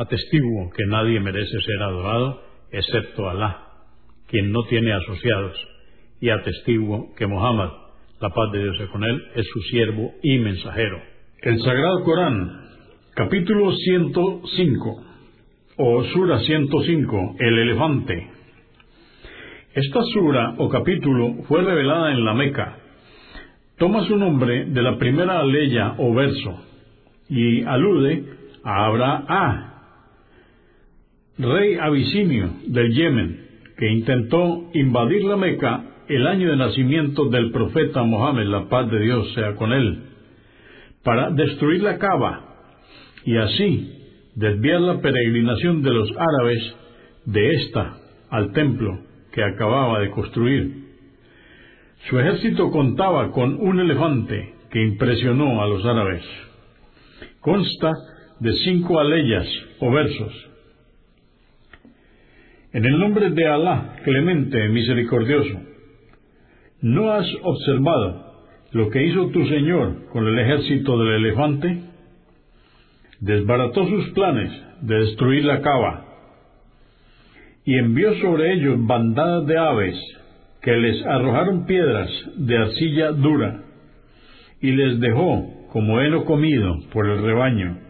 Atestiguo que nadie merece ser adorado excepto Alá, quien no tiene asociados, y atestiguo que Muhammad, la paz de Dios sea con él, es su siervo y mensajero. El Sagrado Corán, capítulo 105, o Sura 105, el elefante. Esta sura o capítulo fue revelada en la Meca. Toma su nombre de la primera aleya o verso y alude a Abraham, rey abisinio del Yemen, que intentó invadir la Meca el año de nacimiento del profeta Mohammed, la paz de Dios sea con él, para destruir la Cava y así desviar la peregrinación de los árabes de esta al templo que acababa de construir. Su ejército contaba con un elefante que impresionó a los árabes. Consta de cinco aleyas o versos en el nombre de Alá, clemente, misericordioso, ¿no has observado lo que hizo tu Señor con el ejército del elefante? Desbarató sus planes de destruir la cava y envió sobre ellos bandadas de aves que les arrojaron piedras de arcilla dura y les dejó como heno comido por el rebaño